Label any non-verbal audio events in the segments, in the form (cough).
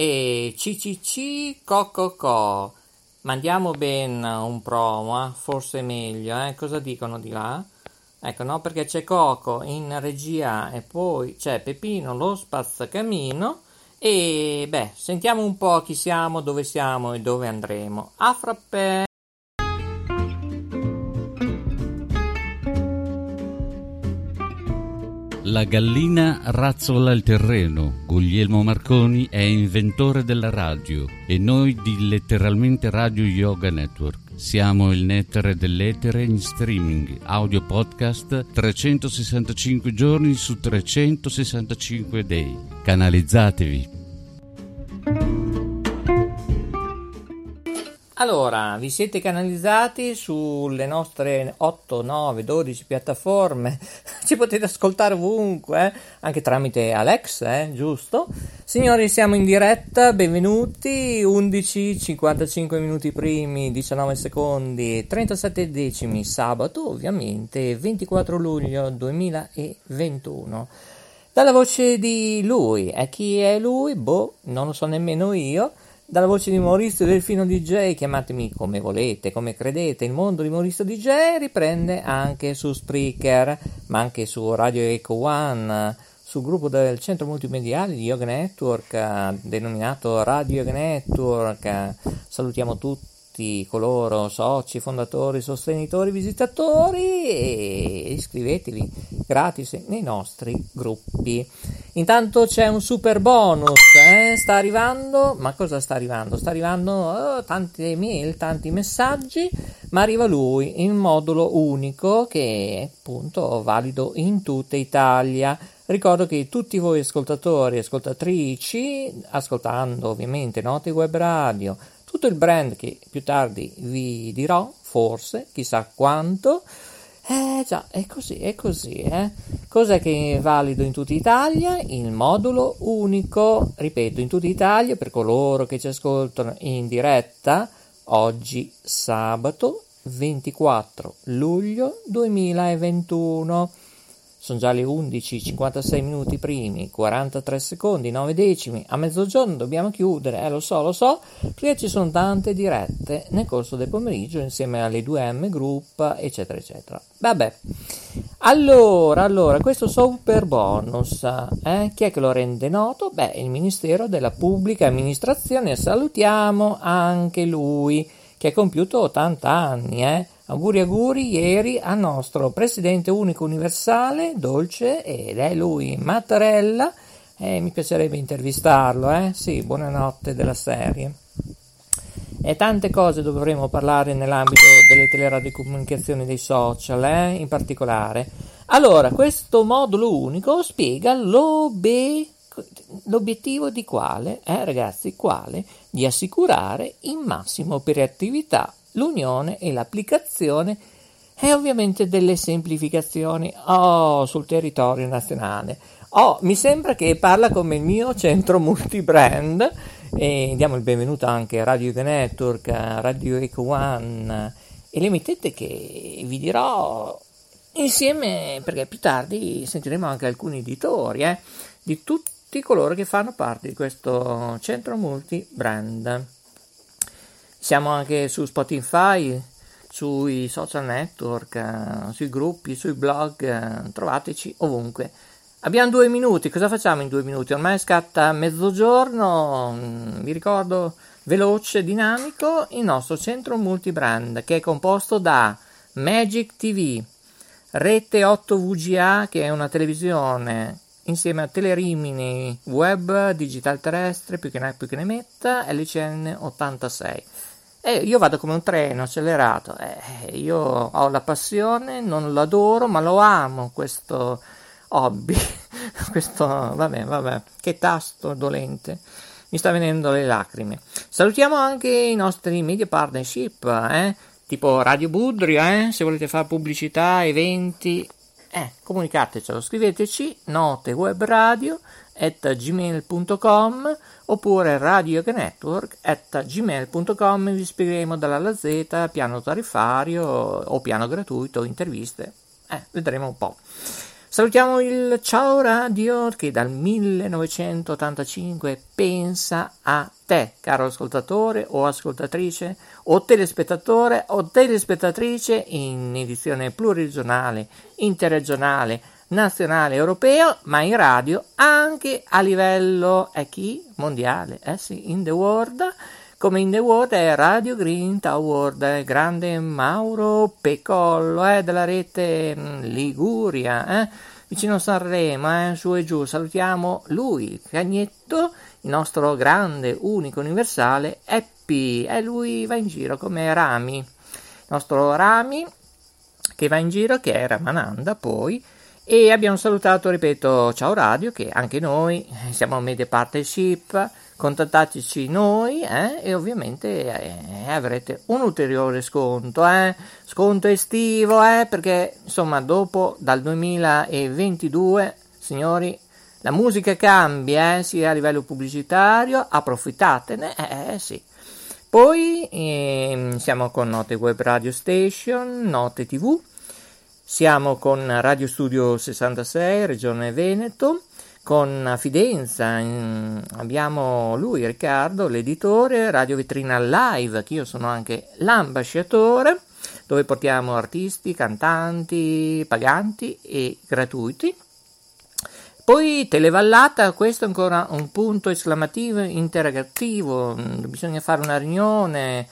E CCC Co Mandiamo ben un promo, eh? forse meglio, eh? Cosa dicono di là? Ecco, no, perché c'è Coco in regia e poi c'è Pepino lo spazzacamino e beh, sentiamo un po' chi siamo, dove siamo e dove andremo. A frappè! La gallina razzola il terreno. Guglielmo Marconi è inventore della radio e noi di letteralmente Radio Yoga Network. Siamo il nettare dell'etere in streaming, audio podcast 365 giorni su 365 day. Canalizzatevi. Allora, vi siete canalizzati sulle nostre 8, 9, 12 piattaforme, (laughs) ci potete ascoltare ovunque, eh? anche tramite Alex, eh? giusto? Signori, siamo in diretta, benvenuti, 11, 55 minuti primi, 19 secondi, 37 decimi, sabato ovviamente, 24 luglio 2021. Dalla voce di lui, e chi è lui? Boh, non lo so nemmeno io. Dalla voce di Maurizio Delfino DJ, chiamatemi come volete, come credete, il mondo di Maurizio DJ riprende anche su Spreaker, ma anche su Radio Eco One, sul gruppo del centro multimediale di Yoga Network, denominato Radio Yoga Network. Salutiamo tutti tutti coloro, soci, fondatori, sostenitori, visitatori e iscrivetevi gratis nei nostri gruppi. Intanto c'è un super bonus, eh? sta arrivando, ma cosa sta arrivando? Sta arrivando oh, tante mail, tanti messaggi, ma arriva lui in modulo unico che è appunto valido in tutta Italia. Ricordo che tutti voi ascoltatori e ascoltatrici, ascoltando ovviamente Note Web Radio, tutto il brand che più tardi vi dirò, forse, chissà quanto. Eh già, è così, è così, eh. Cos'è che è valido in tutta Italia? Il modulo unico, ripeto, in tutta Italia per coloro che ci ascoltano in diretta, oggi sabato 24 luglio 2021. Sono già le 11, 56 minuti primi, 43 secondi, 9 decimi. A mezzogiorno dobbiamo chiudere, eh, lo so, lo so, perché ci sono tante dirette nel corso del pomeriggio insieme alle 2M Group, eccetera, eccetera. Vabbè. Allora, allora, questo super bonus, eh, chi è che lo rende noto? Beh, il Ministero della Pubblica Amministrazione. Salutiamo anche lui, che ha compiuto 80 anni, eh Auguri auguri ieri al nostro presidente unico universale, Dolce, ed è lui, Mattarella. Eh, mi piacerebbe intervistarlo, eh? Sì, buonanotte della serie. E tante cose dovremo parlare nell'ambito delle teleradiocomunicazioni dei social, eh? in particolare. Allora, questo modulo unico spiega l'obe... l'obiettivo di quale, eh, ragazzi, quale? Di assicurare in massima operatività l'unione e l'applicazione e ovviamente delle semplificazioni oh, sul territorio nazionale. Oh, mi sembra che parla come il mio centro multibrand e diamo il benvenuto anche a Radio The Network, Radio Eco One e le mettete che vi dirò insieme perché più tardi sentiremo anche alcuni editori eh, di tutti coloro che fanno parte di questo centro multibrand. Siamo anche su Spotify, sui social network, eh, sui gruppi, sui blog, eh, trovateci ovunque. Abbiamo due minuti, cosa facciamo in due minuti? Ormai scatta mezzogiorno, mm, vi ricordo veloce, dinamico, il nostro centro multibrand che è composto da Magic TV, Rete 8 VGA che è una televisione insieme a Telerimini Web, Digital Terrestre, più che ne, più che ne metta, LCN 86. E io vado come un treno accelerato, eh, io ho la passione, non lo adoro, ma lo amo questo hobby, (laughs) questo, vabbè, vabbè, che tasto dolente, mi sta venendo le lacrime. Salutiamo anche i nostri media partnership, eh, tipo Radio Budrio, eh, se volete fare pubblicità, eventi, eh, comunicatecelo, scriveteci note web radio at gmail.com oppure radionetwork at gmail.com vi spiegheremo dalla alla Z piano tariffario o piano gratuito, interviste. Eh, vedremo un po'. Salutiamo il Ciao Radio che dal 1985 pensa a te, caro ascoltatore o ascoltatrice, o telespettatore o telespettatrice in edizione pluriregionale, interregionale, nazionale, europeo, ma in radio anche a livello eh, chi? mondiale, eh sì, in the world come in The World è Radio Green Tower, eh, grande Mauro Pecollo eh, della rete mm, Liguria, eh, vicino Sanremo, eh, su e giù. Salutiamo lui, Cagnetto, il nostro grande, unico, universale, Happy, e lui va in giro come Rami, il nostro Rami che va in giro, che era Mananda poi, e abbiamo salutato, ripeto, Ciao Radio, che anche noi siamo Media Partnership, contattateci noi eh, e ovviamente eh, avrete un ulteriore sconto, eh, sconto estivo, eh, perché insomma dopo dal 2022, signori, la musica cambia, eh, sia a livello pubblicitario, approfittatene, eh, eh sì. Poi ehm, siamo con Note Web Radio Station, Note TV, siamo con Radio Studio 66, Regione Veneto, con Fidenza abbiamo lui, Riccardo, l'editore, Radio Vetrina Live, che io sono anche l'ambasciatore, dove portiamo artisti, cantanti, paganti e gratuiti. Poi Televallata, questo è ancora un punto esclamativo interrogativo, bisogna fare una riunione,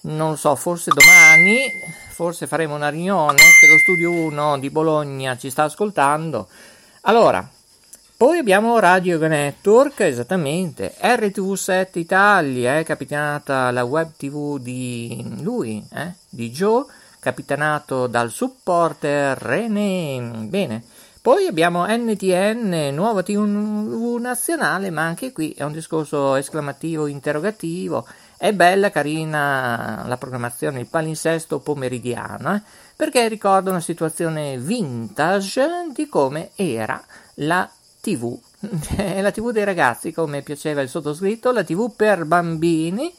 non lo so, forse domani, forse faremo una riunione, se lo studio 1 di Bologna ci sta ascoltando. Allora, poi abbiamo Radio Network, esattamente, RTV7 Italia, eh, capitanata la web tv di lui, eh, di Joe, capitanato dal supporter René. Bene. Poi abbiamo NTN, nuova TV nazionale, ma anche qui è un discorso esclamativo, interrogativo. È bella, carina la programmazione, il palinsesto pomeridiano, eh, perché ricorda una situazione vintage di come era la TV. (laughs) La TV dei ragazzi, come piaceva il sottoscritto, la TV per bambini,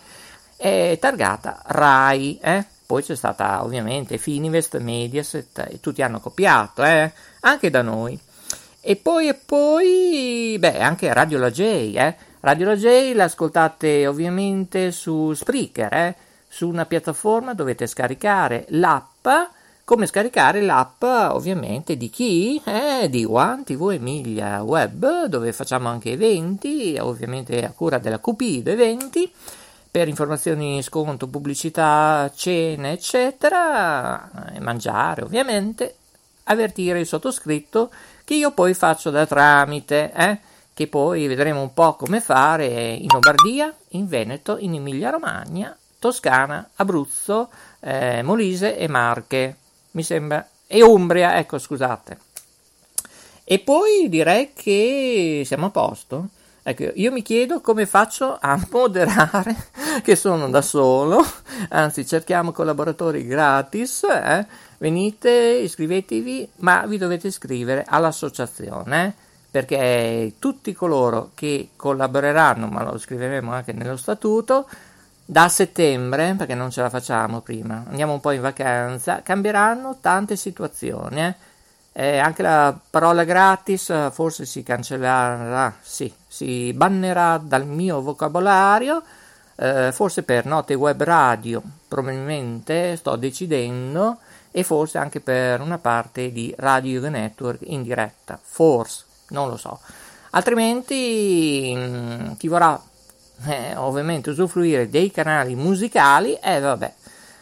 è targata RAI, eh? Poi c'è stata ovviamente Fininvest, Mediaset e tutti hanno copiato, eh? Anche da noi. E poi e poi, beh, anche Radio La J, eh? Radio La J l'ascoltate ovviamente su Spreaker, eh? Su una piattaforma dovete scaricare l'app come scaricare l'app ovviamente di chi? Eh, di One TV Emilia Web dove facciamo anche eventi, ovviamente a cura della Cupido Eventi per informazioni, sconto, pubblicità, cene, eccetera, e mangiare ovviamente, avvertire il sottoscritto che io poi faccio da tramite, eh, che poi vedremo un po' come fare in Lombardia, in Veneto, in Emilia Romagna, Toscana, Abruzzo, eh, Molise e Marche mi sembra, e Umbria, ecco scusate. E poi direi che siamo a posto. Ecco, io mi chiedo come faccio a (laughs) moderare, che sono da solo, anzi cerchiamo collaboratori gratis, eh? venite, iscrivetevi, ma vi dovete iscrivere all'associazione, eh? Perché tutti coloro che collaboreranno, ma lo scriveremo anche nello statuto, da settembre, perché non ce la facciamo prima, andiamo un po' in vacanza, cambieranno tante situazioni. Eh? Eh, anche la parola gratis eh, forse si cancellerà, sì, si bannerà dal mio vocabolario. eh, forse per Note Web Radio, probabilmente sto decidendo, e forse anche per una parte di Radio Network in diretta, forse, non lo so. Altrimenti mh, chi vorrà eh, ovviamente usufruire dei canali musicali, eh vabbè,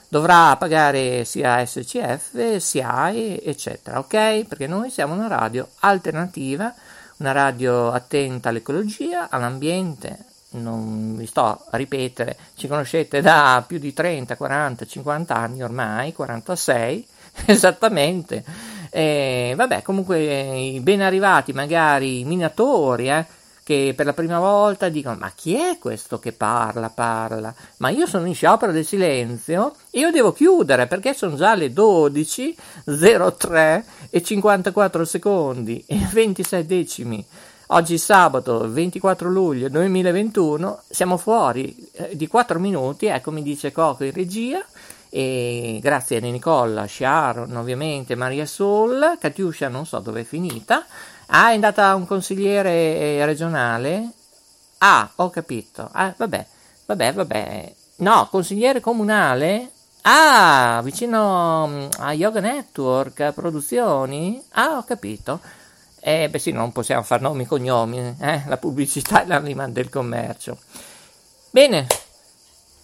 dovrà pagare sia SCF, SIAE, eccetera, ok? Perché noi siamo una radio alternativa, una radio attenta all'ecologia, all'ambiente, non vi sto a ripetere, ci conoscete da più di 30, 40, 50 anni ormai, 46 (laughs) esattamente. E vabbè, comunque i ben arrivati, magari i minatori, eh, che per la prima volta dicono ma chi è questo che parla, parla? Ma io sono in sciopero del silenzio e io devo chiudere perché sono già le 12.03 e 54 secondi e 26 decimi. Oggi sabato 24 luglio 2021 siamo fuori eh, di 4 minuti, ecco mi dice Coco in regia e grazie a Nicola, Sharon ovviamente, Maria Sol, Katiuscia non so dove è finita, Ah, è andata un consigliere eh, regionale? Ah, ho capito. Ah, vabbè, vabbè, vabbè. No, consigliere comunale? Ah, vicino mm, a Yoga Network Produzioni? Ah, ho capito. Eh, beh sì, non possiamo fare nomi e cognomi, eh? La pubblicità è l'anima del commercio. Bene,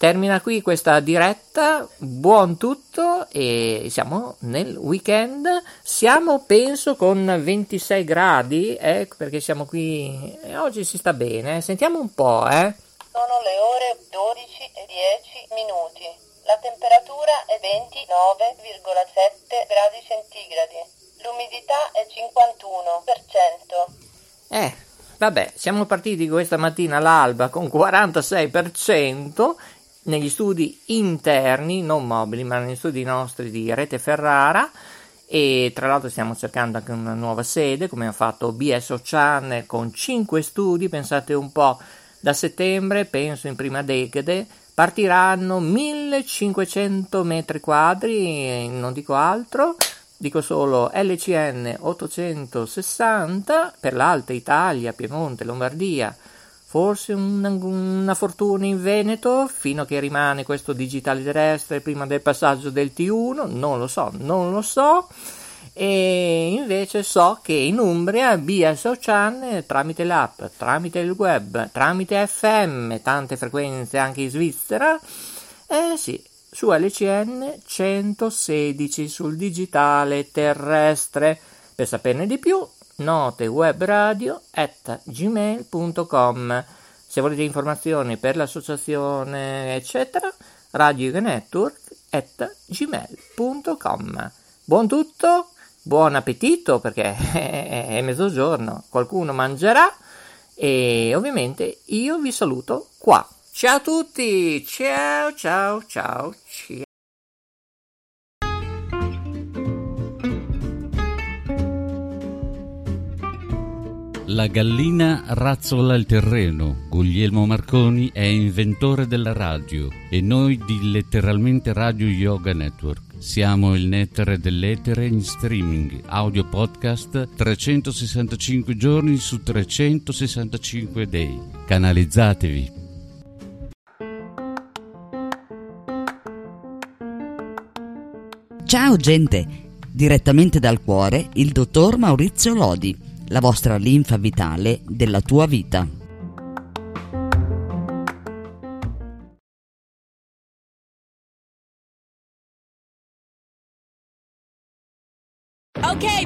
Termina qui questa diretta, buon tutto e siamo nel weekend, siamo penso con 26 gradi, eh, perché siamo qui e oggi si sta bene, sentiamo un po', eh. Sono le ore 12 e 10 minuti, la temperatura è 29,7 gradi centigradi, l'umidità è 51%. Eh, vabbè, siamo partiti questa mattina all'alba con 46% negli studi interni, non mobili, ma negli studi nostri di Rete Ferrara. E tra l'altro stiamo cercando anche una nuova sede, come ha fatto BS Ocean con 5 studi, pensate un po', da settembre, penso in prima decade, partiranno 1500 metri quadri, non dico altro, dico solo LCN 860 per l'Alta Italia, Piemonte, Lombardia, Forse una, una, fortuna in Veneto fino a che rimane questo digitale terrestre prima del passaggio del T1, non lo so, non lo so. E invece so che in Umbria BS Ocean tramite l'app, tramite il web, tramite FM, tante frequenze anche in Svizzera, eh sì, su LCN 116 sul digitale terrestre. Per saperne di più notewebradio at gmail.com se volete informazioni per l'associazione eccetera radio network at gmail.com buon tutto buon appetito perché (laughs) è mezzogiorno qualcuno mangerà e ovviamente io vi saluto qua. Ciao a tutti ciao ciao ciao ciao La gallina razzola il terreno. Guglielmo Marconi è inventore della radio e noi di letteralmente Radio Yoga Network. Siamo il nettare dell'etere in streaming, audio podcast 365 giorni su 365 day. Canalizzatevi. Ciao gente, direttamente dal cuore il dottor Maurizio Lodi la vostra linfa vitale della tua vita. Okay,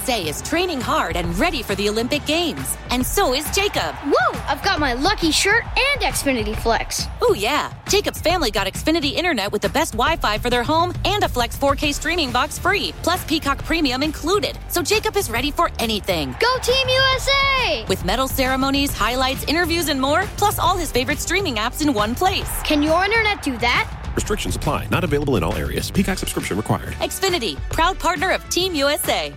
is training hard and ready for the Olympic Games. And so is Jacob. Whoa! I've got my lucky shirt and Xfinity Flex. Oh, yeah. Jacob's family got Xfinity Internet with the best Wi Fi for their home and a Flex 4K streaming box free, plus Peacock Premium included. So Jacob is ready for anything. Go Team USA! With medal ceremonies, highlights, interviews, and more, plus all his favorite streaming apps in one place. Can your internet do that? Restrictions apply. Not available in all areas. Peacock subscription required. Xfinity, proud partner of Team USA.